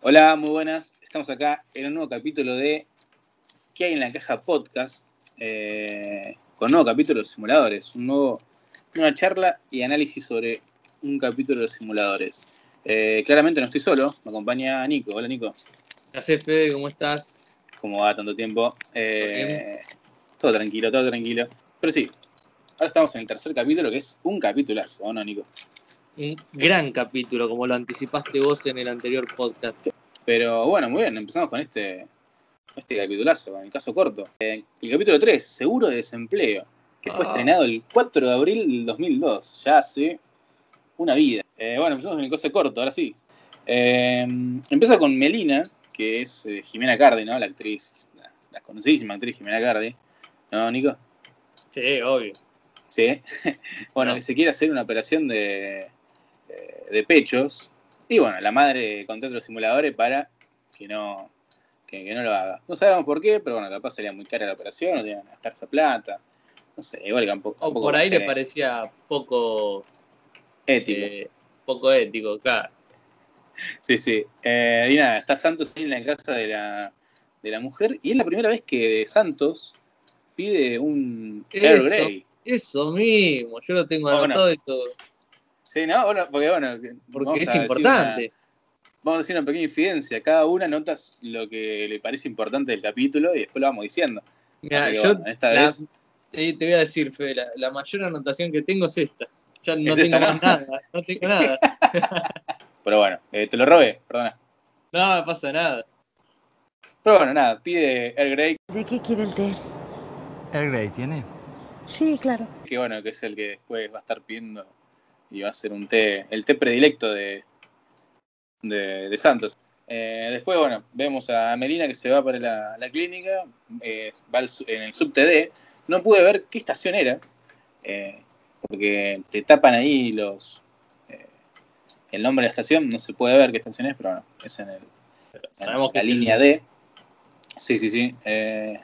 Hola, muy buenas. Estamos acá en un nuevo capítulo de ¿Qué hay en la caja podcast? Eh, con un nuevo capítulo de simuladores, un nuevo, una charla y análisis sobre un capítulo de simuladores. Eh, claramente no estoy solo, me acompaña Nico. Hola Nico. Gracias Fede, ¿cómo estás? ¿Cómo va tanto tiempo? Eh, todo tranquilo, todo tranquilo. Pero sí, ahora estamos en el tercer capítulo que es un capitulazo, ¿o no, Nico? Un gran capítulo, como lo anticipaste vos en el anterior podcast. Pero bueno, muy bien, empezamos con este, este capitulazo, con el caso corto. Eh, el capítulo 3, seguro de desempleo, que fue Ah. estrenado el 4 de abril del 2002, ya hace una vida. Eh, bueno, empezamos con el caso corto, ahora sí. Eh, empieza con Melina, que es Jimena Cardi, ¿no? La actriz, la, la conocidísima actriz Jimena Cardi. ¿No, Nico? Sí, obvio. Sí. bueno, No. que se quiere hacer una operación de, de pechos. Y bueno, la madre contrata los simuladores para que no, que, que no lo haga. No sabemos por qué, pero bueno, capaz sería muy cara la operación, no tenían que gastar esa plata. No sé, igual que un poco. O un poco, por ahí no le parecía poco, ético. eh, poco ético, claro. Sí, sí. Eh, y nada, está Santos ahí en la casa de la, de la mujer. Y es la primera vez que Santos pide un Earl. Grey. Eso mismo, yo lo tengo anotado y todo. Sí, ¿no? Bueno, porque bueno, que- Porque vamos es a decir importante. una- vamos a decir una pequeña infidencia. Cada una nota lo que le parece importante del capítulo y después lo vamos diciendo. Mira, yo bueno, esta la- vez eh, te voy a decir, Fede, la, la mayor anotación que tengo es esta. Ya no Es tengo esta, ¿no? más nada, no tengo nada. Pero bueno, eh, te lo robé, perdona. No me pasa nada. Pero bueno, nada, pide Earl Grey, ¿De qué quiere el té? ¿El Grey tiene? Sí, claro. que bueno, que es el que después va a estar pidiendo y va a ser un té, el té predilecto de, de, de Santos. Eh, después, bueno, vemos a Melina que se va para la, la clínica, eh, va al en el subTD. No pude ver qué estación era, eh, porque te tapan ahí los el nombre de la estación, no se puede ver qué estación es, pero bueno, es en, el, en Sabemos la línea D. Sí, sí, sí.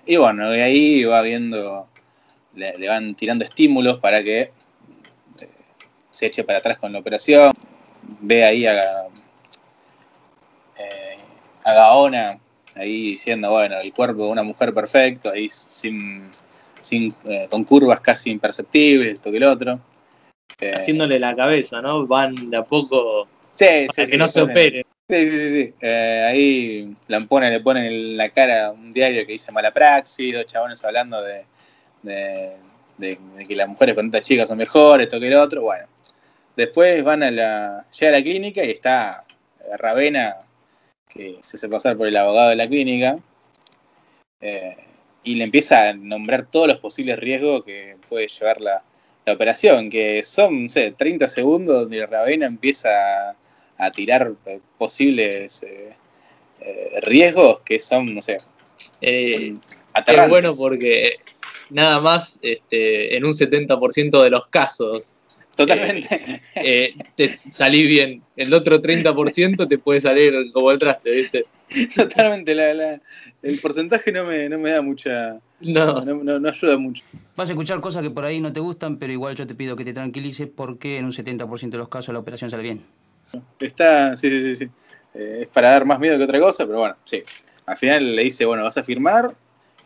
Y bueno, de ahí va viendo, le, le van tirando estímulos para que se eche para atrás con la operación. Ve ahí a, eh, a Gaona ahí diciendo, bueno, el cuerpo de una mujer perfecto, ahí sin, sin eh, con curvas casi imperceptibles, esto que el otro. Eh, Haciéndole la cabeza, ¿no? Van de a poco sí, para sí, que no se después en- opere. Sí, sí, sí. Eh, ahí la pone, le ponen en la cara un diario que dice mala praxis, dos chabones hablando de, de, de- de que las mujeres con estas chicas son mejores, esto que el otro. Bueno, después van a la, llega a la clínica y está eh, Ravena, que se hace pasar por el abogado de la clínica, eh, y le empieza a nombrar todos los posibles riesgos que puede llevar la, la operación, que son, no sé, 30 segundos donde Ravena empieza a a tirar eh, posibles eh, eh, riesgos que son, no sé, son es bueno porque nada más este, en un 70% de los casos Totalmente. eh, te salís bien. El otro 30% te puede salir como el traste, ¿viste? Totalmente. La, la- el porcentaje no me, no me da mucha. No, No, no- no ayuda mucho. Vas a escuchar cosas que por ahí no te gustan, pero igual yo te pido que te tranquilices porque en un 70% de los casos la operación sale bien. Está. Sí, sí, sí. sí. Eh, es para dar más miedo que otra cosa, pero bueno, sí. Al final le dice, bueno, vas a firmar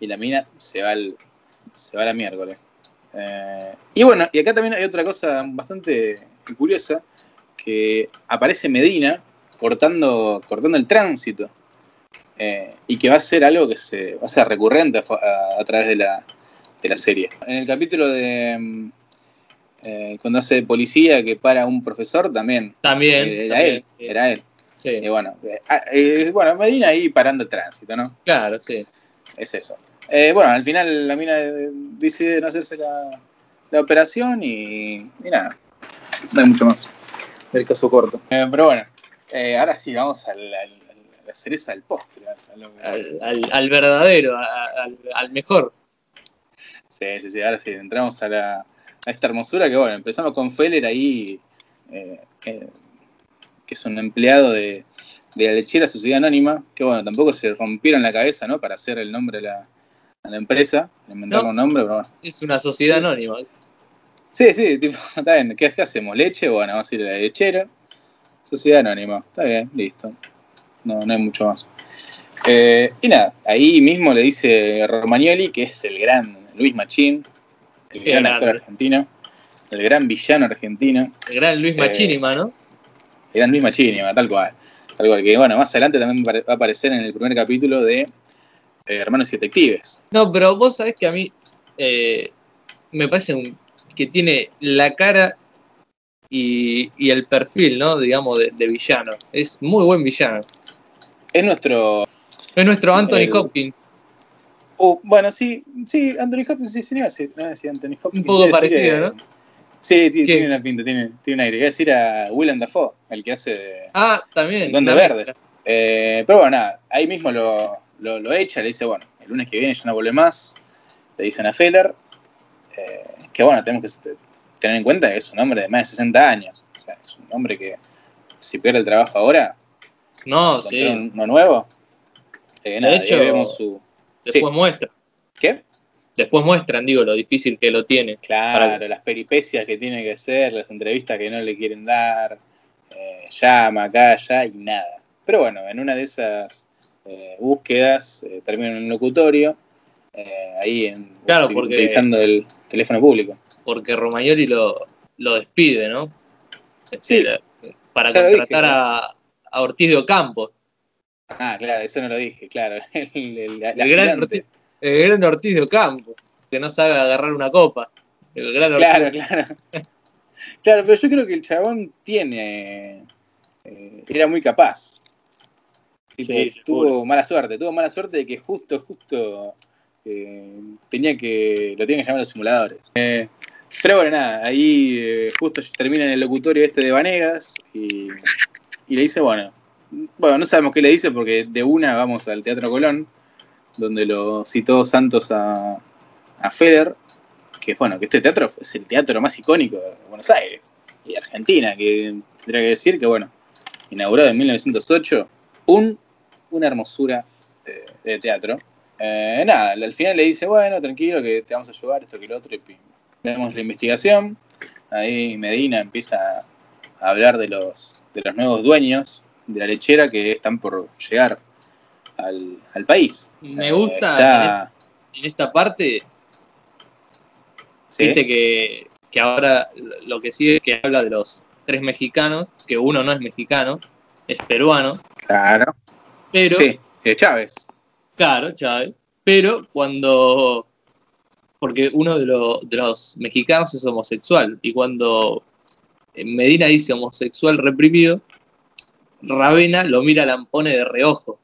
y la mina se va al, se va a la miércoles. Eh, y bueno, y acá también hay otra cosa bastante curiosa, que aparece Medina cortando, cortando el tránsito. eh, y que va a ser algo que se va a ser recurrente a, a- a través de la, de la serie. En el capítulo de mm, eh, cuando hace de policía que para un profesor también también. era también, él, sí. era él. Sí, Y bueno, ah, bueno, Medina ahí parando el tránsito, ¿no? claro, sí. Es eso. Eh, bueno, al final la mina eh, decide no hacerse la, la operación y, y nada, no hay mucho más del caso corto. Eh, pero bueno, eh, ahora sí, vamos a la cereza del postre. lo Al, al- al verdadero, a- al, al mejor. Sí, sí, sí, ahora sí, entramos a, la, a esta hermosura que bueno, empezamos con Feller ahí, que es un empleado de, de la lechera Sociedad Anónima, que bueno, tampoco se rompieron la cabeza, ¿no? Para hacer el nombre de la, a la empresa, inventar No. un nombre, pero bueno. Es una sociedad anónima. Sí, sí, tipo, está bien, ¿qué, qué hacemos? ¿Leche? Bueno, vamos a ir a la lechera, Sociedad Anónima, está bien, listo. no, no hay mucho más. Eh, y nada, ahí mismo le dice Romagnoli, que es el gran Luis Machín, el Qué gran grande. actor argentino, el gran villano argentino, El gran Luis Eh, Machinima, ¿no? el gran Luis Machín, tal cual. Tal cual, que bueno, más adelante también va a aparecer en el primer capítulo de eh, Hermanos y Detectives. No, pero vos sabés que a mí eh, me parece un- que tiene la cara y, y el perfil, ¿no? Digamos, de, de villano. Es muy buen villano. Es nuestro. Es nuestro Anthony El- Hopkins. uh, bueno, sí, sí, Anthony Hopkins, sí, sí, no decir Anthony Hopkins. Un poco decir, parecido, ¿no? Sí, sí, tiene una pinta, tiene, tiene un aire. Iba a decir a Willem Dafoe, el que hace Ah, también. el Duende Verde. Eh, pero bueno, nada, ahí mismo lo, lo, lo echa, le dice, bueno, el lunes que viene ya no vuelve más, le dicen a Feller, eh, que bueno, tenemos que tener en cuenta que es un hombre de más de 60 años, o sea, es un hombre que si pierde el trabajo ahora, No, sí. un- uno nuevo, eh, nada, ahí hecho, vemos su... Después muestra. ¿Qué? Después muestran, digo, lo difícil que lo tiene. Claro, Para- las peripecias que tiene que hacer, las entrevistas que no le quieren dar, eh, llama acá, allá y nada. Pero bueno, en una de esas eh, búsquedas eh, en un locutorio, eh, ahí en, Claro, porque- utilizando el teléfono público. Porque Romagnoli lo, lo despide, ¿no? Sí. Este, para lo dije, contratar a, a Ortiz de Ocampo. Ah, claro, eso no lo dije, claro. El, el- la- la El gran. Ortiz, el gran Ortiz de Ocampo, que no sabe agarrar una copa. El gran Ortiz. Claro, claro. Claro, pero yo creo que el chabón tiene. eh, era muy capaz. Tipo, Sí, tuvo mala suerte, tuvo mala suerte de que justo, justo eh, tenía que. lo tienen que llamar los simuladores. Eh, pero bueno, nada, ahí eh, justo termina en el locutorio este de Vanegas y, y le dice, bueno, bueno, no sabemos qué le dice porque de una vamos al Teatro Colón, donde lo citó Santos a, a Feder, que bueno, que este teatro es el teatro más icónico de Buenos Aires y de Argentina, que tendría que decir que bueno, inaugurado en 1908, un, una hermosura de, de teatro. Eh, nada, al final le dice, bueno, tranquilo, que te vamos a ayudar, esto que lo otro, y vemos la investigación, ahí Medina empieza a hablar de los, de los nuevos dueños de la lechera que están por llegar al, al país. Me Eh, gusta está- en esta parte, ¿sí? viste que, que ahora lo que sigue es que habla de los tres mexicanos, que uno no es mexicano, es peruano, Claro. Pero, Sí, eh, Chávez. claro, Chávez, pero cuando, porque uno de, lo- de los mexicanos es homosexual, y cuando Medina dice homosexual reprimido, Ravena lo mira Lampone de reojo.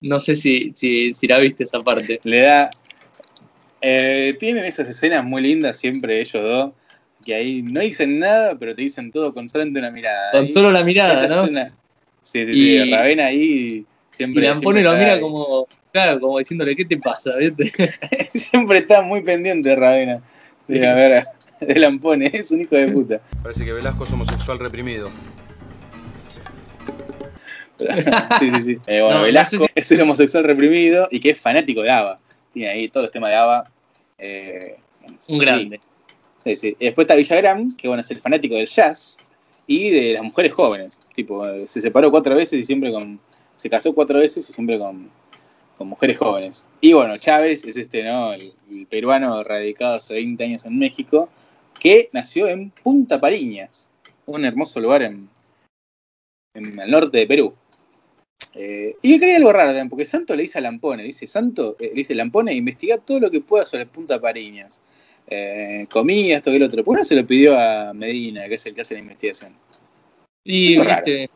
No sé si, si, si la viste esa parte. Le da. eh, tienen esas escenas muy lindas siempre ellos dos, que ahí no dicen nada, pero te dicen todo con solamente una mirada. Con Ahí, solo la mirada, ¿no? Sí, sí, Y- sí. Ravena ahí Y siempre. Lampone siempre lo mira ahí. como, claro, como diciéndole, ¿qué te pasa? ¿Viste? siempre está muy pendiente Ravena. Sí. a ver, de Lampone, es un hijo de puta. Parece que Velasco es homosexual reprimido. Sí, sí, sí. Eh, bueno, No, no Velasco sé si- es el homosexual reprimido y que es fanático de ABBA. Tiene ahí todo el tema de ABBA. eh, Un sí. grande. Sí, sí. Y después está Villagrán, que bueno, es el fanático del jazz y de las mujeres jóvenes. Tipo, eh, se separó cuatro veces y siempre con. Se casó cuatro veces y siempre con, mujeres jóvenes. Y bueno, Chávez es este, ¿no? El, peruano radicado hace 20 años en México, que nació en Punta Pariñas, un hermoso lugar en, en el norte de Perú. Eh, y que hay algo raro también, porque Santo le dice a Lampone, dice, Santo, eh, le dice Lampone, investiga todo lo que pueda sobre Punta Pariñas. Eh, comida, esto que el otro. ¿Por qué no se lo pidió a Medina, que es el que hace la investigación? Y, Eso es raro. viste,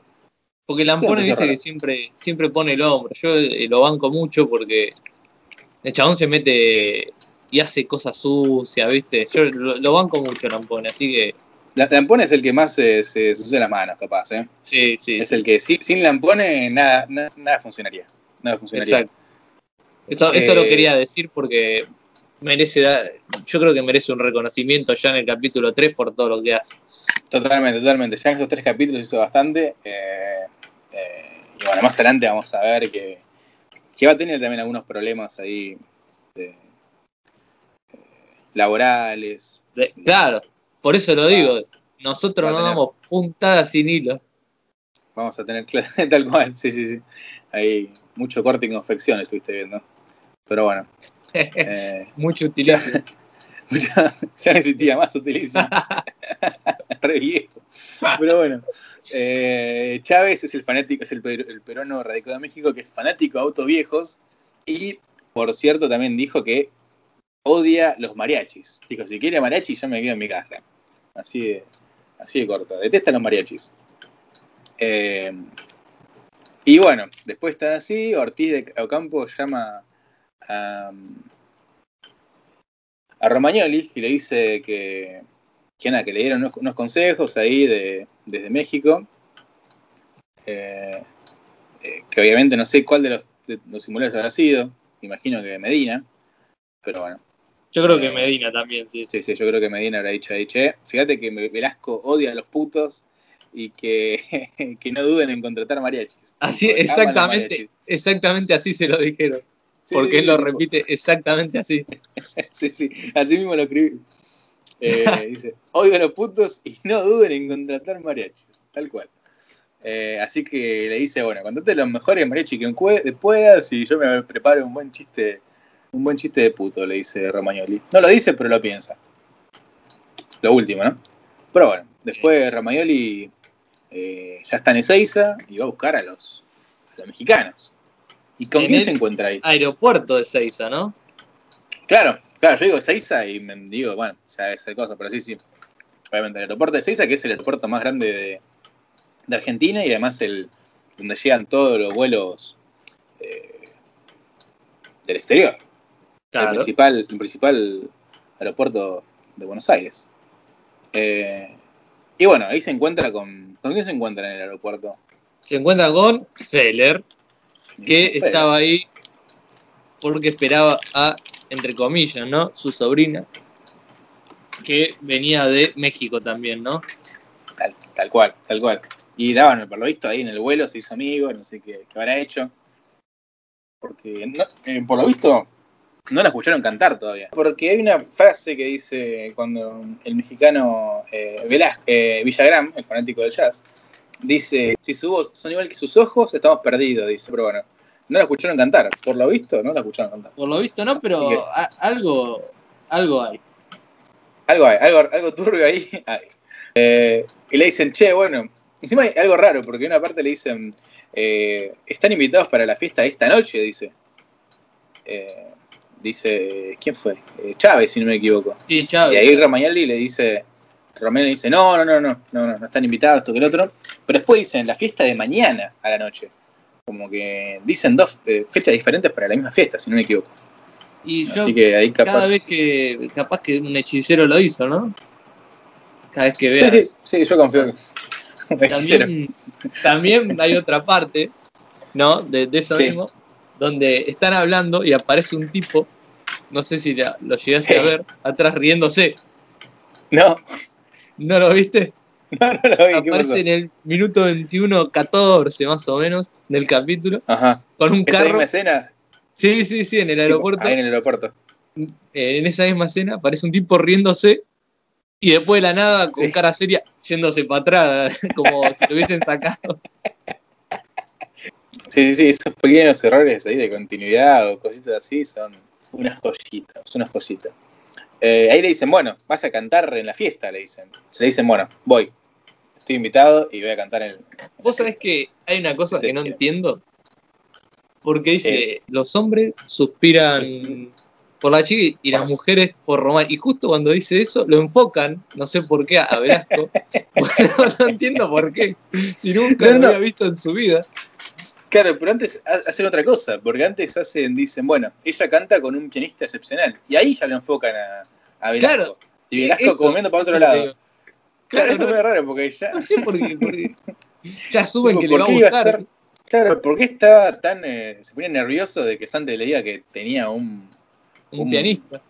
porque Lampone, viste, raro. que siempre, siempre pone el hombro. Yo eh, lo banco mucho porque el chabón se mete y hace cosas sucias, viste. Yo lo, lo banco mucho Lampone, así que, La- Lampone es el que más se, se, se las manos, capaz, ¿eh? sí, sí. Es el que si- sin Lampone nada, na- nada funcionaría. Nada funcionaría. Exacto. Esto, esto lo Eh, quería decir porque merece dar- yo creo que merece un reconocimiento ya en el capítulo 3 por todo lo que hace. Totalmente, totalmente. Ya en esos tres capítulos hizo bastante. eh, eh, y bueno, más adelante vamos a ver que, que va a tener también algunos problemas ahí de- eh, laborales. De- claro, por eso lo digo. Nosotros no damos puntadas sin hilo. Vamos a tener tal cual, sí, sí, sí. Ahí mucho corte y confección estuviste viendo. Pero bueno. Eh, Mucho ya, ya existía más, utiliza. Re viejo. Pero bueno. eh, Chávez es el fanático, es el, per- el peruano radicado en México que es fanático de autos viejos. Y por cierto también dijo que odia los mariachis. Dijo, si quiere mariachi, yo me quedo en mi casa. Así de, así de corto. Detesta los mariachis. Eh, y bueno, después están así, Ortiz de Ocampo llama a, a Romagnoli y le dice que, que, nada, que le dieron unos, unos consejos ahí de, desde México. Eh, eh, que obviamente no sé cuál de los, de los simuladores habrá sido. Imagino que Medina. Pero bueno, Yo creo que Medina también, sí. sí, sí, yo creo que Medina habrá dicho ahí, che, fíjate que Velasco odia a los putos y que, que no duden en contratar mariachis. Así, exactamente, mariachis. exactamente así se lo dijeron. Sí, porque sí, él lo repite exactamente así. Sí, sí, así mismo lo escribí. Eh, dice, a los putos y no duden en contratar mariachis. Tal cual. Eh, así que le dice, bueno, contrate los mejores mariachis que puedas y yo me preparo un buen chiste, un buen chiste de puto, le dice Romagnoli. No lo dice, pero lo piensa. Lo último, ¿no? Pero bueno, después Romagnoli eh, ya está en Ezeiza y va a buscar a los, a los mexicanos. ¿Y con En quién el- se encuentra ahí? Aeropuerto de Seiza, ¿no? Claro, claro, yo digo Seiza y me digo, bueno, ya es el cosa, pero sí, sí. Obviamente, el aeropuerto de Seiza, que es el aeropuerto más grande de, de Argentina y además el donde llegan todos los vuelos eh, del exterior. El, Claro. principal, el principal aeropuerto de Buenos Aires. Eh, y bueno, ahí se encuentra con. ¿Con quién se encuentra en el aeropuerto? Se encuentra con Feller, que estaba ahí porque esperaba a, entre comillas, ¿no? Su sobrina, que venía de México también, ¿no? Tal, tal cual, tal cual. Y daban, por lo visto, ahí en el vuelo se hizo amigo, no sé qué, qué habrá hecho. Porque, no- eh, por lo visto, no la escucharon cantar todavía. Porque hay una frase que dice cuando el mexicano eh, Velázquez, eh, Villagrán, el fanático del jazz, dice, si sus ojos son igual que sus ojos, estamos perdidos, dice. Pero bueno, no la escucharon cantar. Por lo visto, no la escucharon cantar. Por lo visto no, pero Así que- a- algo, algo hay. Algo hay, algo, algo turbio ahí hay. Eh, y le dicen, che, bueno, encima hay algo raro, porque en una parte le dicen, eh, están invitados para la fiesta de esta noche, dice. Eh, dice, ¿quién fue? Chávez, si no me equivoco. Sí, Y Chávez. ahí Romagnoli le dice, Romero dice, no, no, no, no, no, no, no están invitados, esto que el otro. Pero después dicen, la fiesta de mañana a la noche. Como que dicen dos eh, fechas diferentes para la misma fiesta, si no me equivoco. Y yo Así que ahí capaz... cada vez que, capaz que un hechicero lo hizo, ¿no? Cada vez que veas. sí, sí, sí, yo confío. También, también hay otra parte, ¿no? De, de eso Sí. mismo, donde están hablando y aparece un tipo, no sé si lo llegaste Sí. a ver, atrás riéndose. No, ¿No lo viste? no, no lo vi. Aparece en el minuto 21, 14 más o menos del capítulo, Ajá. con un Esa carro. misma escena. Sí, sí, sí, en el aeropuerto. Ahí en el aeropuerto. eh, en esa misma escena aparece un tipo riéndose y después de la nada, con Sí. cara seria, yéndose para atrás, como si lo hubiesen sacado. Sí, sí, sí, esos pequeños errores ahí de continuidad o cositas así son unas joyitas, son unas joyitas. Eh, ahí le dicen, bueno, vas a cantar en la fiesta, le dicen. Se le dicen, bueno, voy. Estoy invitado y voy a cantar en el. Vos sabés que hay una cosa que no entiendo. Porque dice, los hombres suspiran por la chica y las mujeres por Román. Y justo cuando dice eso, lo enfocan, no sé por qué, a Velasco. Bueno, no entiendo por qué. Si nunca No, lo no. había visto en su vida. Claro, pero antes ha- hacen otra cosa, porque antes hacen, dicen, bueno, ella canta con un pianista excepcional. Y ahí ya lo enfocan a, a Velasco. Claro. y Velasco Eso, como viendo para otro es lado. Claro, Claro, eso es no, muy raro, porque ya. no sé por qué. porque ya Tipo, que le ¿por va a qué iba a gustar. estar- Claro, ¿por qué estaba tan. eh, se ponía nervioso de que Sante le diga que tenía un, Un un- pianista.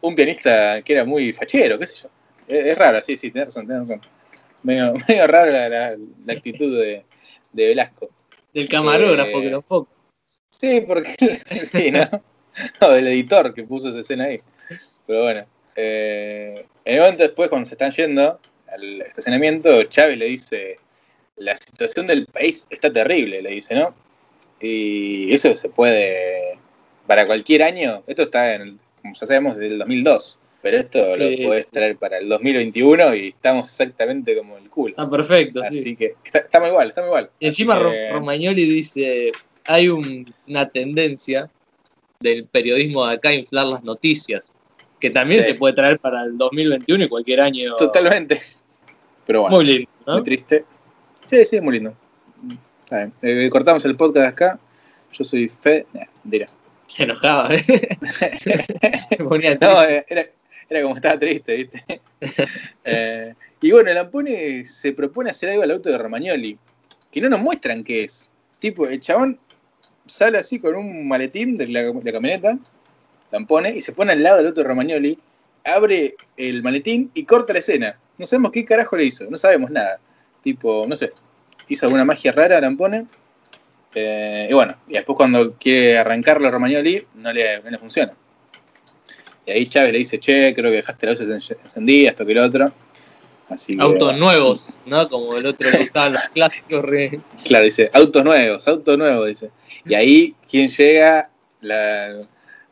un pianista que era muy fachero, qué sé yo. Es, es raro, sí, sí, tenés razón, tenés razón. Medio, medio raro la, la- la actitud de, de Velasco. Del camarógrafo Eh, que lo enfoca. Sí, porque. sí, ¿no? No, del editor que puso esa escena ahí. Pero bueno. eh, en el momento después, cuando se están yendo al estacionamiento, Chávez le dice: la situación del país está terrible, le dice, ¿no? Y eso se puede, para cualquier año, esto está, en, como ya sabemos, desde el 2002, pero esto Sí. lo puedes traer para el 2021 y estamos exactamente como el culo. Ah, perfecto, sí. Así que está, está muy igual, está muy igual. Y encima que- Romagnoli dice, hay un- una tendencia del periodismo de acá a inflar las noticias, que también Sí. se puede traer para el 2021 y cualquier año. Totalmente. Pero bueno, Muy lindo, ¿no? muy triste. Sí, sí, muy lindo. Está bien. Eh, cortamos el podcast acá. Yo soy Fe. Nah, mentira. Se enojaba, ¿eh? Se ponía No, eh, era, era como estaba triste, ¿viste? Eh, y bueno, Lampone se propone hacer algo al auto de Romagnoli, que no nos muestran qué es. Tipo, el chabón sale así con un maletín de la, la camioneta, Lampone, y se pone al lado del auto de Romagnoli, abre el maletín y corta la escena. No sabemos qué carajo le hizo, no sabemos nada. Tipo, no sé, hizo alguna magia rara Lampone. Eh, y bueno, y después cuando quiere arrancarlo a Romagnoli, no le, no le funciona. Y ahí Chávez le dice, che, creo que dejaste la luz en- encendida, esto que lo otro. Así que, Autos nuevos, ¿no? Como el otro que estaban los clásicos. re- Claro, dice, autos nuevos, autos nuevos, dice. Y ahí, ¿quién llega? La-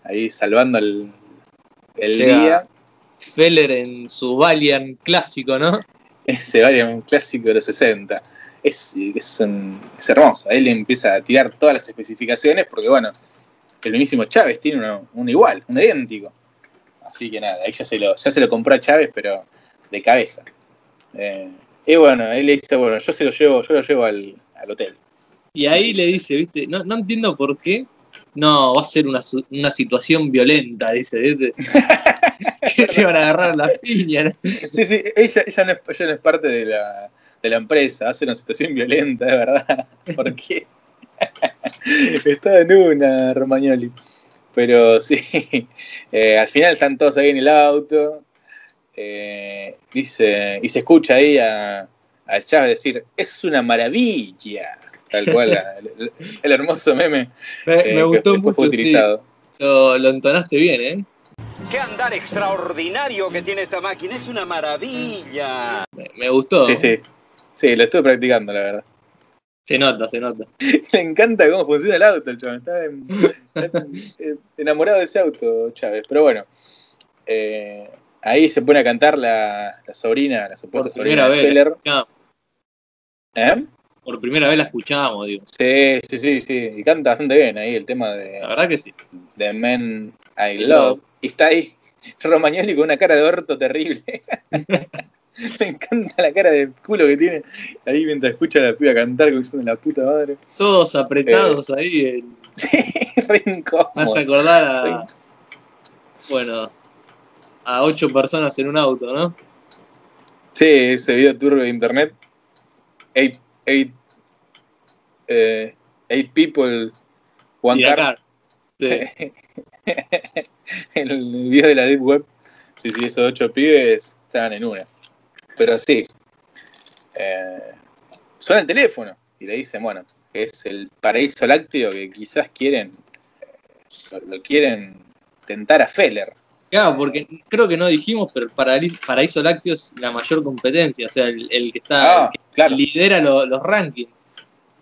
ahí salvando el, el Llega. día. Feller en su Valiant clásico, ¿no? Ese Varian un clásico de los 60. Es, es, un- es hermoso. Ahí le empieza a tirar todas las especificaciones porque, bueno, el mismísimo Chávez tiene uno, uno igual, un idéntico. Así que nada, ahí ya se lo, ya se lo compró a Chávez, pero de cabeza. Eh, y bueno, ahí le dice, bueno, yo se lo llevo, yo lo llevo al, al hotel. Y ahí le dice, ¿viste? No, no entiendo por qué. No, va a ser una, una situación violenta, dice, ¿viste? que se van a agarrar las piñas. Sí, sí, ella, ella, no, es, ella no es parte de la, de la empresa, hace una situación violenta, es verdad. Porque estaba en una, Romagnoli. Pero sí, eh, al final están todos ahí en el auto. eh, dice, y se escucha ahí a, a Chávez decir, es una maravilla. Tal cual, la- el, el hermoso meme Me, eh, me que gustó después fue sí. utilizado. Lo, lo entonaste bien, ¿eh? ¡Qué andar extraordinario que tiene esta máquina! ¡Es una maravilla! Me, me gustó. Sí, sí. Sí, lo estuve practicando, la verdad. Se nota, se nota. Le encanta cómo funciona el auto, el chaval. Está, en- está en- enamorado de ese auto, Chávez. Pero bueno, eh, ahí se pone a cantar la, la sobrina, la supuesta Por primera sobrina de vez. Feller. ¿Eh? por primera vez la escuchamos, digo. Sí, sí, sí, sí. Y canta bastante bien ahí el tema de, La verdad que sí. de Men I Love. Y está ahí Romagnoli con una cara de orto terrible. Me encanta la cara de culo que tiene ahí mientras escucha a la piba cantar como diciendo la puta madre. Todos apretados ahí. en- Sí, re incómodo. hace acordar a. Bueno, a ocho personas en un auto, ¿no? Sí, ese video turbio de internet. Eight, eight, eh, eight people, one Y car. acá. Sí. el video de la Deep Web. Sí, sí, esos ocho pibes estaban en una. Pero sí. Eh, suena el teléfono y le dicen, bueno, que es el paraíso lácteo que quizás quieren. eh, lo, lo quieren tentar a Feller. Claro, porque creo que no dijimos, pero el Paraíso Lácteo es la mayor competencia, o sea, el, el que está Ah, el que claro. lidera lo- los rankings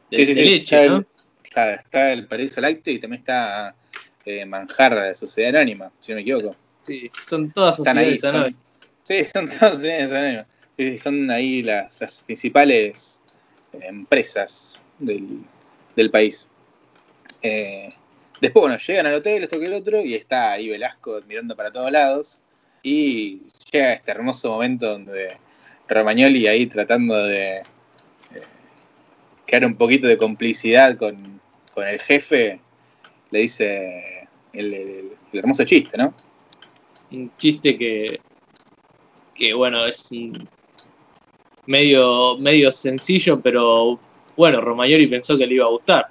de, Sí, sí, de sí, leche, está ¿no? el- Claro, está el paraíso lácteo y también está eh, Manjar de Sociedad Anónima, si no me equivoco. Sí, son todas Están ahí. sociedades anónimas. Son, sí, son todas sociedades anónimas. Sí, Son ahí las, principales eh, empresas del, del país. Eh, después, bueno, llegan al hotel, esto que el otro, y está ahí Velasco mirando para todos lados. Y llega este hermoso momento donde Romagnoli ahí tratando de eh, crear un poquito de complicidad con, con el jefe, le dice el, el- el hermoso chiste, ¿no? Un chiste que, que bueno, es un medio, medio sencillo, pero bueno, Romagnoli pensó que le iba a gustar.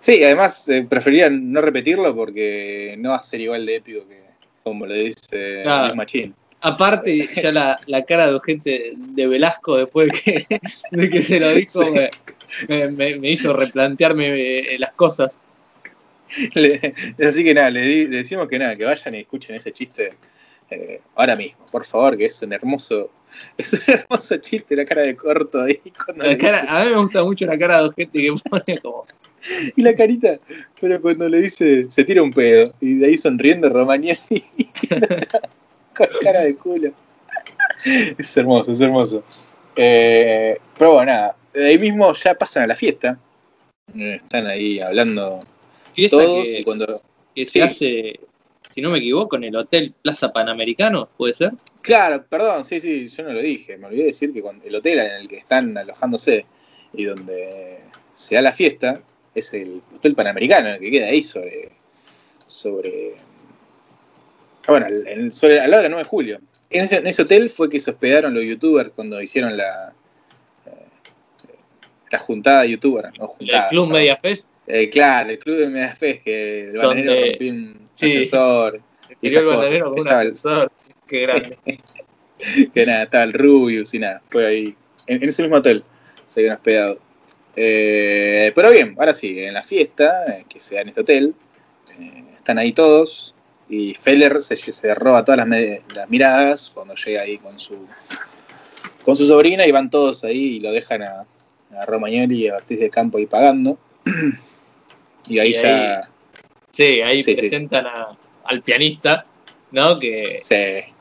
Sí, además eh, prefería no repetirlo porque no va a ser igual de épico que como le dice Claro. Machín. Aparte, ya la, la cara de gente de Velasco después de que, de que se lo dijo Sí. me, me- me- hizo replantearme eh, las cosas. Le- así que nada, le, di- le decimos que nada, que vayan y escuchen ese chiste eh, ahora mismo, por favor, que es un hermoso, Es un hermoso chiste, la cara de corto ahí. cuando La cara- dice- a mí me gusta mucho la cara de gente que pone como. Y la carita, pero cuando le dice, se tira un pedo, y de ahí sonriendo Romagnoli con cara de culo. Es hermoso, es hermoso. Eh, pero bueno, nada, de ahí mismo ya pasan a la fiesta. Eh, Están ahí hablando Fiesta todos que, y cuando... que se sí. hace, si no me equivoco, en el Hotel Plaza Panamericano, ¿puede ser? Claro, perdón, sí, sí, yo no lo dije. Me olvidé decir que cuando el hotel en el que están alojándose y donde se da la fiesta es el Hotel Panamericano, el que queda ahí sobre. sobre. ah, Bueno, en sobre, al lado de la 9 de julio. En ese, en ese hotel fue que se hospedaron los youtubers cuando hicieron la. eh, la juntada youtuber, no juntada. el Club Fest. Eh, claro, el club de Mediafest, que el bananero rompió un Sí. ascensor. Y el bananero con un ascensor. Qué grande. que nada, estaba el Rubius y nada, fue ahí, en, en ese mismo hotel se habían hospedado. Eh, pero bien, ahora sí, en la fiesta eh, que se da en este hotel, eh, están ahí todos y Feller se, se roba todas las, miradas cuando llega ahí con su con su sobrina y van todos ahí y lo dejan a, a Romagnoli y a Ortiz de Campo ahí pagando. y ahí Y ya Sí, ahí Sí, sí. presentan a- al pianista, ¿no? Que se...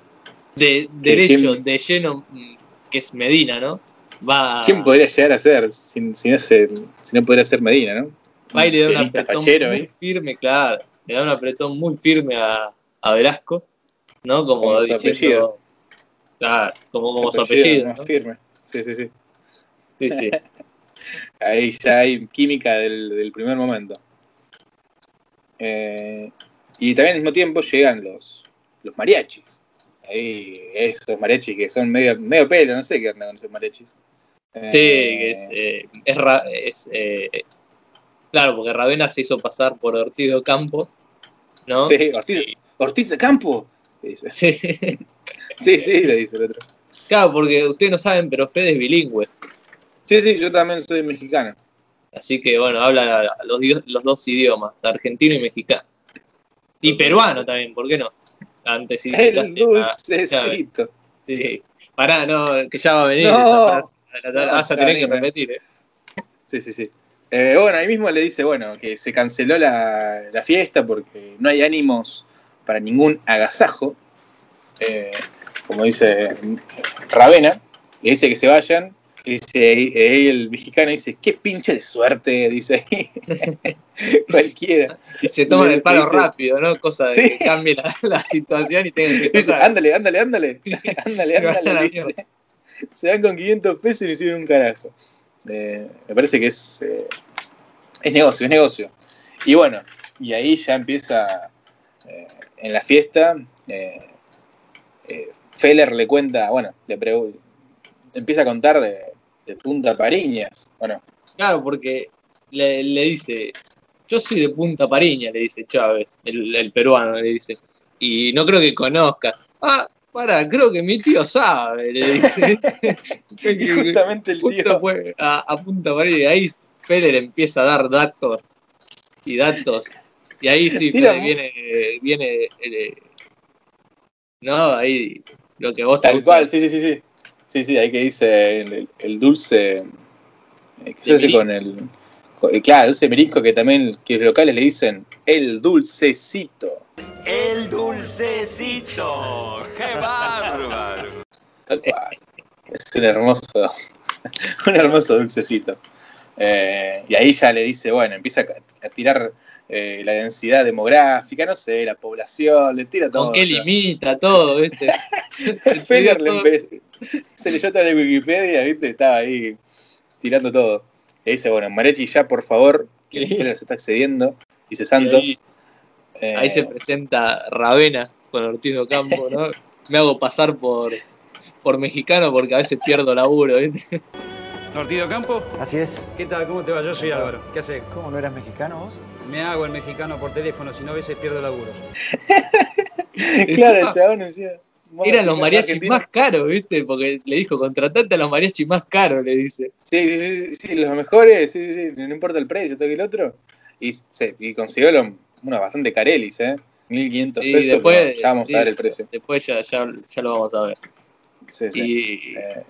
de derecho, ¿quién- de lleno, mm, que es Medina, ¿no? Va, ¿Quién podría llegar a ser si, si no, se- si no podría ser Medina, no? va y le da un apretón fachero muy ahí. firme, claro. Le da un apretón muy firme a, a Velasco, ¿no? Como, Como su diciendo. apellido. Claro, como, como su Apellido apellido. más ¿no? firme. Sí, sí, sí. Sí, sí. Ahí ya hay química del, del primer momento. Eh, y también al mismo tiempo llegan los, los mariachis. Ahí, esos mariachis que son medio, medio pelo, no sé qué onda con esos mariachis. Sí, que es, eh, es, es, eh, claro, porque Ravena se hizo pasar por Ortiz de Campo, ¿no? Sí, Ortiz, Ortiz de Campo. Sí. Sí, sí, le dice el otro. Claro, porque ustedes no saben, pero Fede es bilingüe. Sí, sí, yo también soy mexicano. Así que bueno, habla los, los dos idiomas, argentino y mexicano. Y peruano también, ¿por qué no? Antes sí. El dulcecito. sí. Pará, no, que ya va a venir. No. esa frase. La- la- No, vas a tener que repetir, ¿eh? Sí, sí, sí. Eh, bueno, ahí mismo le dice, bueno, que se canceló la, la fiesta porque no hay ánimos para ningún agasajo. Eh, como dice Ravena, le dice que se vayan. Dice, ahí- el mexicano dice, qué pinche de suerte, dice ahí. Cualquiera. Y se toman el palo dice- rápido, ¿no? Cosa de Sí. que cambie la, la situación y tengan que Dice, ándale, ándale, ándale. Ándale, ándale. dice. Se van con 500 pesos y no hicieron un carajo. Eh, me parece que es, eh, es negocio, es negocio. Y bueno, y ahí ya empieza eh, en la fiesta. Feller le cuenta, bueno, le empieza a contar de, de Punta Pariñas. Bueno, Claro, porque le, le dice, yo soy de Punta Pariña, le dice Chávez, el, el peruano, le dice, y no creo que conozca. Ah, para, creo que mi tío sabe, le dice. y justamente el Justo tío. fue a, a Punta Pariña, ahí Feller empieza a dar datos y datos. Y ahí sí mu- viene, viene eh, no, ahí lo que vos te Tal gusta. cual, sí, sí, sí, sí. Sí, sí, ahí que dice el, el dulce. eh, ¿Qué se ¿De hace mirisco? con el. con- eh, claro, el dulce merisco que también que los locales le dicen el dulcecito. El dulcecito. ¡Qué bárbaro! Tal cual. Es un hermoso. un hermoso dulcecito. Eh, y ahí ya le dice, bueno, empieza a, tirar eh, la densidad demográfica, no sé, la población, le tira todo. ¿Con qué limita todo, viste? Feller le todo. Se leyó toda la Wikipedia, ¿viste? Estaba ahí tirando todo. Le dice, bueno, Marechi, ya por favor, que. Feller se está excediendo. Dice Santos. ahí- eh, Ahí se presenta Ravena con Ortiz de Campo, ¿no? Me hago pasar por, por mexicano porque a veces pierdo laburo, ¿viste? Ortido Campo, Así es. ¿qué tal? ¿Cómo te va? Yo soy Álvaro. ¿Qué haces? ¿Cómo no eras mexicano vos? Me hago el mexicano por teléfono, si no a veces pierdo laburo. claro, el chabón decía. Eran los mariachis Argentina. más caros, ¿viste? Porque le dijo, contratate a los mariachis más caros, le dice. Sí, sí, sí, sí, los mejores, sí, sí, sí, no importa el precio, todo el otro. Y, y consiguió lo- unos bastante carelis, ¿eh? 1500 Y pesos, después, ya vamos a ver el precio. Después ya, ya, ya lo vamos a ver. Sí, sí. Y, Eh,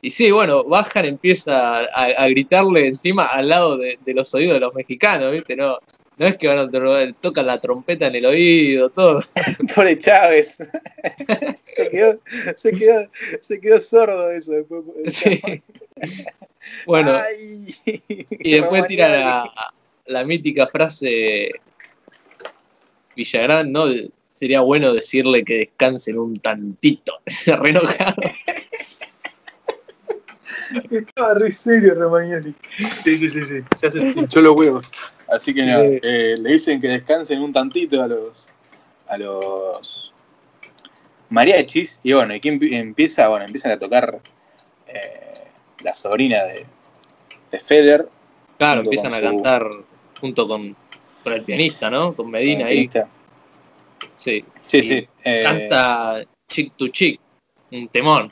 y sí, bueno, bajan, empieza a, a gritarle encima al lado de, de los oídos de los mexicanos, ¿viste? No, no es que van a tro- tocan la trompeta en el oído, todo. Pobre Chávez. se, quedó, se, quedó, se quedó sordo eso después. Sí. Bueno, Ay, y después tira la, la mítica frase Villagrán, ¿no? Sería bueno decirle que descansen un tantito. Re enojado. Estaba re serio Romagnoli. Sí, sí, sí, sí. Ya se hinchó los huevos. Así que no, Sí. eh, le dicen que descansen un tantito a los a los mariachis. Y bueno, ¿y quién empi- empieza? Bueno, empiezan a tocar eh, la sobrina de, de Feder. Claro, empiezan a su- cantar junto con, con el pianista, ¿no? Con Medina con ahí. Sí. Sí, Y sí. eh, Canta Chick to Chick. Un temón.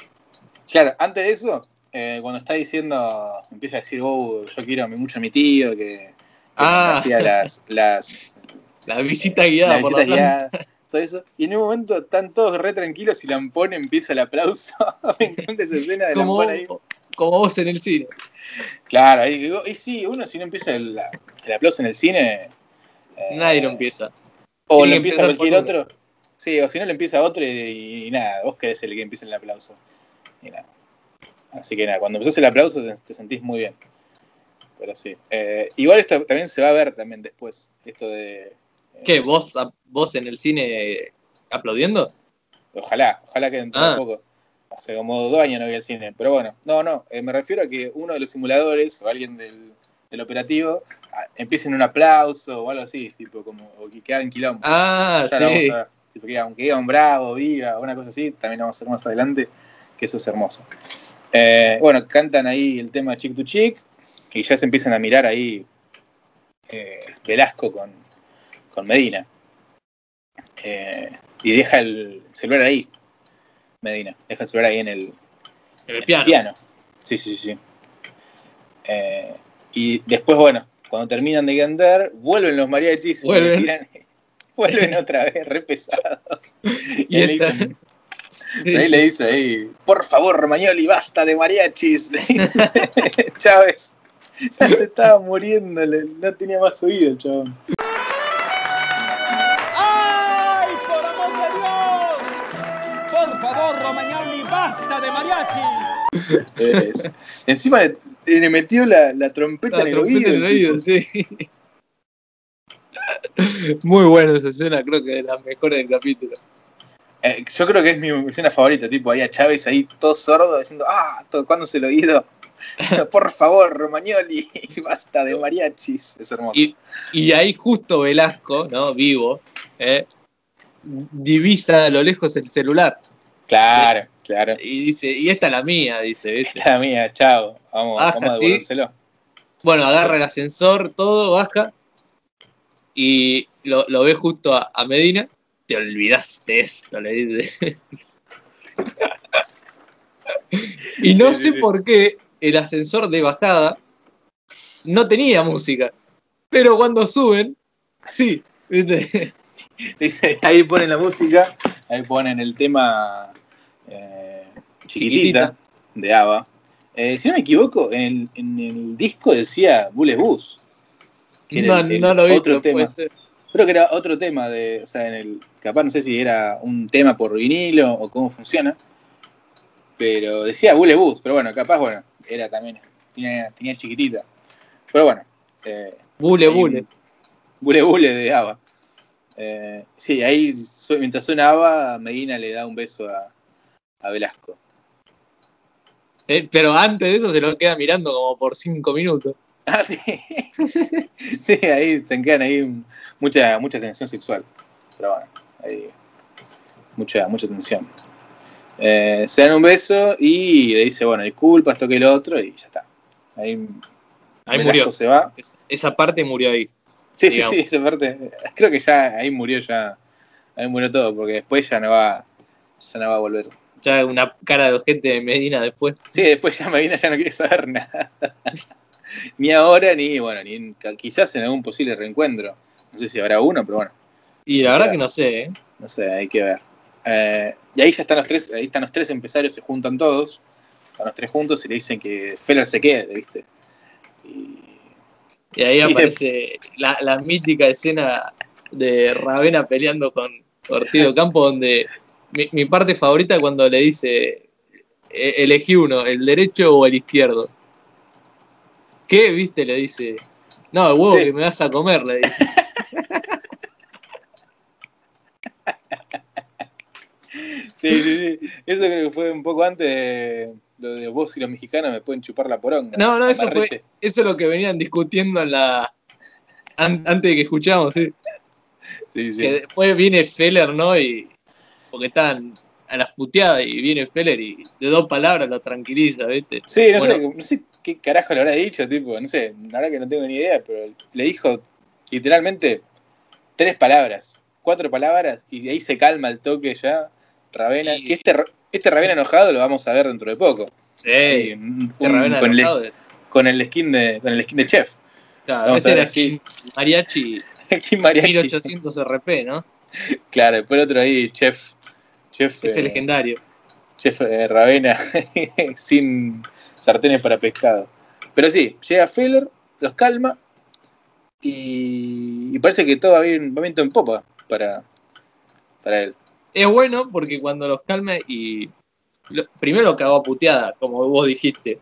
Claro, antes de eso, eh, cuando está diciendo, empieza a decir, oh, yo quiero mucho a mi tío, que Ah. hacía las, las, La visita guiada la por la guiada, todo eso. Y en un momento están todos re tranquilos y Lampón empieza el aplauso. Me encanta esa escena de Como, Lampón ahí. como vos en el cine. Claro, ahí, digo, y sí, uno si no empieza el, el aplauso en el cine. eh, Nadie lo empieza. O Tiene lo empieza cualquier uno. otro. Sí, o si no lo empieza otro y, y nada, vos querés el que empiece el aplauso. Y nada. Así que nada, cuando empezás el aplauso te, te sentís muy bien. Pero sí. Eh, igual esto también se va a ver también después. Esto de. eh, ¿Qué? ¿Vos, a- vos en el cine aplaudiendo? Ojalá, ojalá que dentro de Ah. poco. Hace como dos años no vi el cine. Pero bueno, no, no. eh, me refiero a que uno de los simuladores o alguien del, del operativo ah, empiece en un aplauso o algo así, tipo como, o que, que hagan quilombo. Ah, sí. a ver. Tipo, que aunque diga un bravo, viva, una cosa así, también lo vamos a hacer más adelante, que eso es hermoso. Eh, bueno, cantan ahí el tema Chick to Chick y ya se empiezan a mirar ahí eh, Velasco con, con Medina. Eh, y deja el celular ahí, Medina, deja el celular ahí en el, En el piano. Sí, sí, sí. sí. Eh, y después, bueno, cuando terminan de cantar, vuelven los mariachis y Vuelven. tiran- vuelven otra vez, re pesados. Y, le dicen- Sí, ahí le dice ahí, por favor, Romagnoli, basta de mariachis. Dice Chávez. Ya se estaba muriendo, no tenía más oído el chabón. ¡Ay, por amor de Dios! Por favor, Romagnoli, basta de mariachis. Es- encima le, le metió la, la trompeta La en el trompeta oído. en el el oído, tipo. sí. Muy buena esa escena, creo que de las mejores del capítulo. Eh, yo creo que es mi escena favorita, tipo ahí a Chávez ahí todo sordo diciendo, ah, tocándose el oído. Por favor, Romagnoli, basta de mariachis. Es hermoso. Y, y ahí justo Velasco, ¿no? Vivo, ¿eh? divisa a lo lejos el celular. Claro, claro. Y dice, y esta es la mía, dice, ¿viste? La mía, chao. Vamos, Baja, vamos a sí. devolvérselo. Bueno, agarra el ascensor, todo, baja. Y lo, lo ve justo a, a Medina. Te olvidaste esto, le dice. y no Sí, sé por qué el ascensor de bajada no tenía música. Pero cuando suben, sí. Dice, ahí ponen la música, ahí ponen el tema eh, chiquitita, Chiquitita. de ABBA. Eh, si no me equivoco, en el, en el disco decía Bullet Bus. que No, el- el no lo vi, otro puede tema. ser. Creo que era otro tema de, o sea, en el, capaz no sé si era un tema por vinilo o cómo funciona, pero decía Bullet Bus, pero bueno, capaz, bueno, era también, tenía, tenía chiquitita. Pero bueno, eh, Bule, bule. Bule Bule de Ava. Eh, sí, ahí mientras suena Ava, Medina le da un beso a, a Velasco. Eh, pero antes de eso se lo queda mirando como por cinco minutos. Ah, sí. sí, ahí te quedan ahí mucha, mucha tensión sexual. Pero bueno, ahí mucha, mucha tensión. Eh, se dan un beso y le dice, bueno, disculpa, esto que lo otro, y ya está. Ahí, Ahí murió. se va. Es- Esa parte murió ahí. Sí, sí, digamos. sí, esa parte. Creo que ya ahí murió ya. Ahí murió todo, porque después ya no va, ya no va a volver. Ya una cara de ojete de Medina después. Sí, después ya Medina ya no quiere saber nada. ni ahora, ni bueno, ni en- quizás en algún posible reencuentro. No sé si habrá uno, pero bueno, Y la verdad que no sé, ¿eh? no sé, hay que ver. Eh, y ahí ya están los tres, ahí están los tres empresarios, se juntan todos, están los tres juntos y le dicen que Feller se quede, ¿viste? Y, Y ahí Y aparece la, la mítica escena de Ravena peleando con Ortido Campo, donde mi, mi parte favorita cuando le dice, "E- elegí uno, el derecho o el izquierdo. ¿Qué? ¿Viste? Le dice, no, el huevo Sí. que me vas a comer, le dice. sí, sí, sí. Eso creo que fue un poco antes de lo de vos y los mexicanos me pueden chupar la poronga. No, no, eso fue, eso es lo que venían discutiendo en la an- antes de que escuchamos, ¿sí? Sí, sí. que después viene Feller, ¿no? Y porque están a las puteadas y viene Feller y de dos palabras lo tranquiliza, ¿viste? Sí, no, sé, no sé qué carajo le habrá dicho, tipo, no sé, la verdad que no tengo ni idea, pero le dijo literalmente tres palabras, cuatro palabras, y ahí se calma el toque ya, Ravena. Y- Que este, este Ravena enojado lo vamos a ver dentro de poco. Sí, Un- te un- Ravena con, el, enojado de- con el skin de, con el skin de chef. Claro, Vamos ese a ver era Kim Mariachi El Kim Mariachi. 1800 RP, ¿no? Claro, después el otro ahí, chef. Chef, Ese eh, legendario. chef eh, Ravena sin sartenes para pescado. Pero sí, llega Feller, los calma y, y parece que todo va bien, va viento en popa para, para él. Es bueno porque cuando los calma y lo- primero lo cagó a puteada, como vos dijiste,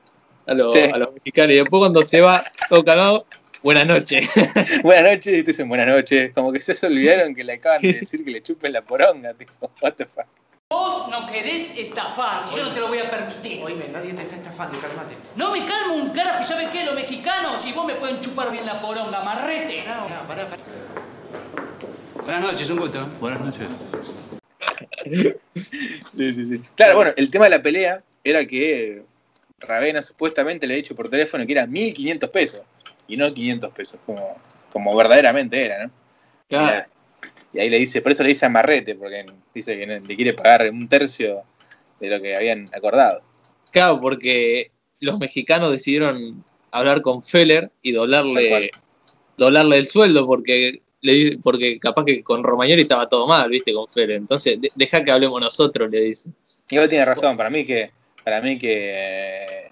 a, los- Sí. a los mexicanos, y después cuando se va todo calado, buenas noches. Buenas noches, y te dicen buenas noches. Como que se olvidaron que le acaban de decir que le chupen la poronga, tipo, what the fuck. Vos no querés estafar, yo no te lo voy a permitir. Oíme, nadie te está estafando, calmate. No me calmo un carajo, ¿saben qué? Los mexicanos y vos me pueden chupar bien la poronga, marrete. No, no, pará, pará. Buenas noches, un gusto. Buenas noches. Sí, sí, sí. Claro, bueno, el tema de la pelea era que Ravena supuestamente le ha dicho por teléfono que era 1500 pesos y no 500 pesos, como, como verdaderamente era, ¿no? Claro. Y ahí le dice, por eso le dice amarrete, porque dice que le quiere pagar un tercio de lo que habían acordado. Claro, porque los mexicanos decidieron hablar con Feller y doblarle, doblarle el sueldo porque le di- porque capaz que con Romagnoli estaba todo mal, viste, con Feller. Entonces, de- deja que hablemos nosotros, le dice. Igual tiene razón, para mí que, para mí que eh,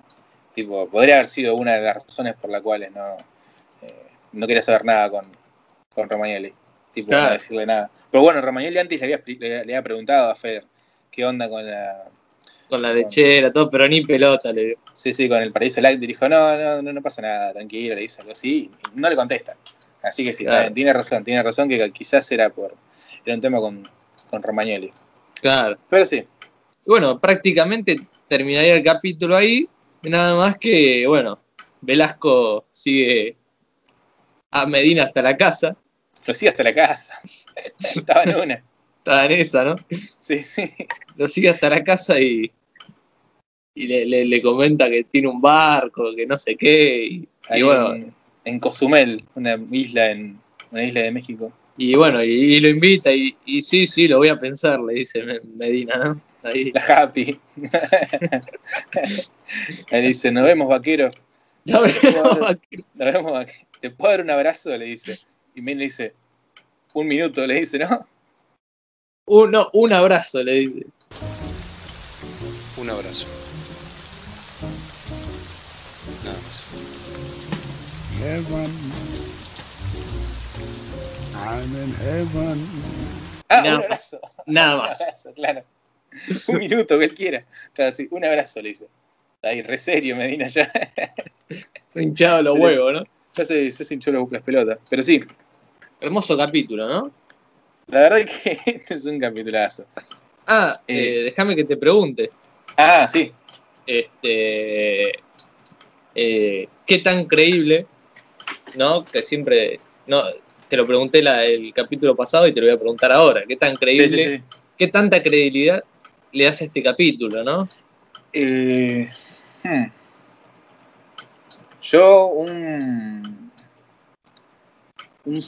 tipo, podría haber sido una de las razones por las cuales no, eh, no quería saber nada con, con Romagnoli. Tipo, Claro. no decirle nada. Pero bueno, Romagnoli antes le había, le, le había preguntado a Feder qué onda con la. Con la lechera, todo, pero ni pelota le dio. Sí, sí, con el paraíso. Y dijo, no, no, no, no pasa nada, tranquilo, le dice algo así. Y no le contesta. Así que sí, Claro. tiene razón, tiene razón que quizás era por. Era un tema con, con Romagnoli. Claro. Pero sí, bueno, prácticamente terminaría el capítulo ahí. Nada más que, bueno, Velasco sigue a Medina hasta la casa. lo sigue hasta la casa. Estaba en una. Estaba en esa, ¿no? Sí, sí. Lo sigue hasta la casa y, y le, le- le comenta que tiene un barco, que no sé qué. Y, bueno, en, en Cozumel, una isla en una isla de México. y bueno, y, y lo invita. Y, y sí, sí, lo voy a pensar, le dice Me- Medina, ¿no? Ahí. La Happy. Ahí dice, nos vemos vaquero. No, Nos vemos vaquero. ¿Te puedo dar un abrazo? Le dice. Y Mel le dice, un minuto, le dice, ¿no? un, no, un abrazo, le dice. Un abrazo. Nada más. Ah, Nada un más. abrazo. Nada Un más. abrazo, claro. Un minuto, cualquiera. Claro, sí, un abrazo, le dice. Ahí, re serio, Medina, ya. Hinchado los Se le- huevos, ¿no? Ya se, se hinchó las las pelotas. Pero sí, Hermoso capítulo, ¿no? la verdad es que este es un capitulazo. Ah, Eh. eh, déjame que te pregunte. Ah, sí. Este, eh, ¿Qué tan creíble, no? Que siempre, no, te lo pregunté la- el capítulo pasado y te lo voy a preguntar ahora. ¿Qué tan creíble, sí, sí. qué tanta credibilidad le hace a este capítulo, no? Eh, hmm. Yo un. Un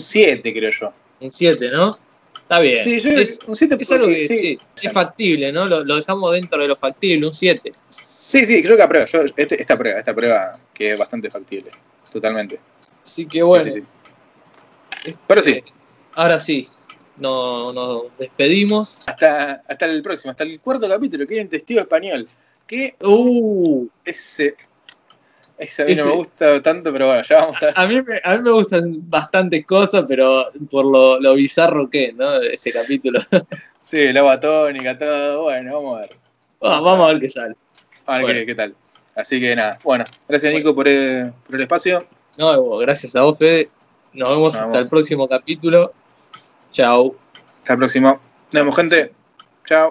7, creo yo. Un 7, ¿no? Está bien. Sí, yo es, un 7 es algo que sí, es factible, ¿no? Lo, lo dejamos dentro de lo factible, un 7. Sí, sí, creo que apruebo. Yo, este- esta prueba, esta prueba que es bastante factible. Totalmente. Así que bueno. Sí, sí, sí. Pero sí. eh, Ahora sí, no, nos despedimos. Hasta, hasta el próximo, hasta el cuarto capítulo, que era un testigo español. Que Uh, ese. Ese a mí no me gusta tanto, pero bueno, ya vamos a. a, mí, a mí me gustan bastantes cosas, pero por lo, lo bizarro que es, ¿no? Ese capítulo. Sí, el agua tónica, todo. Bueno, vamos a ver. Ah, vamos a ver qué sale. A ver Bueno. qué, qué tal. Así que nada. Bueno, gracias Nico por el, por el espacio. No, gracias a vos, Fede. Nos vemos hasta el próximo capítulo. Chao. Hasta el próximo. Nos vemos, gente.